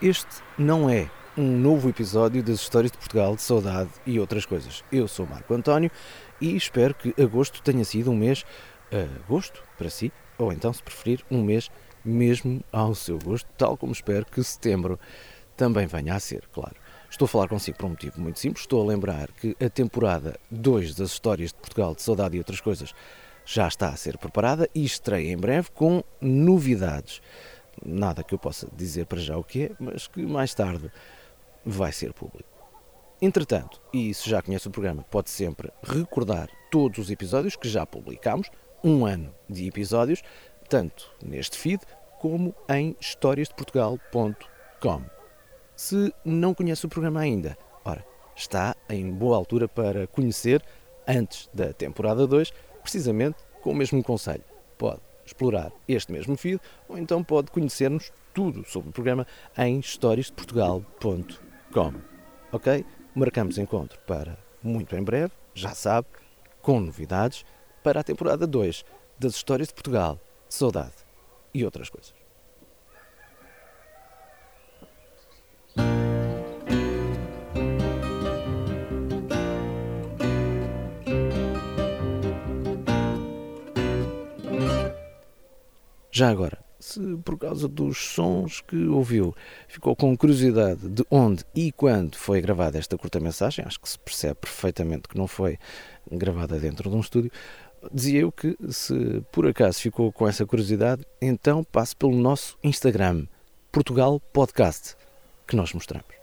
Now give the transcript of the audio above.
Este não é um novo episódio das Histórias de Portugal, de Saudade e outras coisas. Eu sou Marco António e espero que agosto tenha sido um mês agosto para si, ou então, se preferir, um mês mesmo ao seu gosto, tal como espero que setembro também venha a ser, claro. Estou a falar consigo por um motivo muito simples. Estou a lembrar que a temporada 2 das Histórias de Portugal, de Saudade e outras coisas já está a ser preparada e estreia em breve com novidades nada que eu possa dizer para já o que é, mas que mais tarde vai ser público. Entretanto, e se já conhece o programa, pode sempre recordar todos os episódios que já publicámos, um ano de episódios, tanto neste feed como em historiasdeportugal.com. Se não conhece o programa ainda, ora, está em boa altura para conhecer antes da temporada 2, precisamente com o mesmo conselho. Pode explorar este mesmo feed ou então pode conhecer-nos tudo sobre o programa em historiasdeportugal.com. Ok? Marcamos encontro para muito em breve, já sabe, com novidades para a temporada 2 das Histórias de Portugal, Saudade e outras coisas. Já agora, se por causa dos sons que ouviu ficou com curiosidade de onde e quando foi gravada esta curta mensagem, acho que se percebe perfeitamente que não foi gravada dentro de um estúdio. Dizia eu que se por acaso ficou com essa curiosidade, então passe pelo nosso Instagram, Portugal Podcast, que nós mostramos.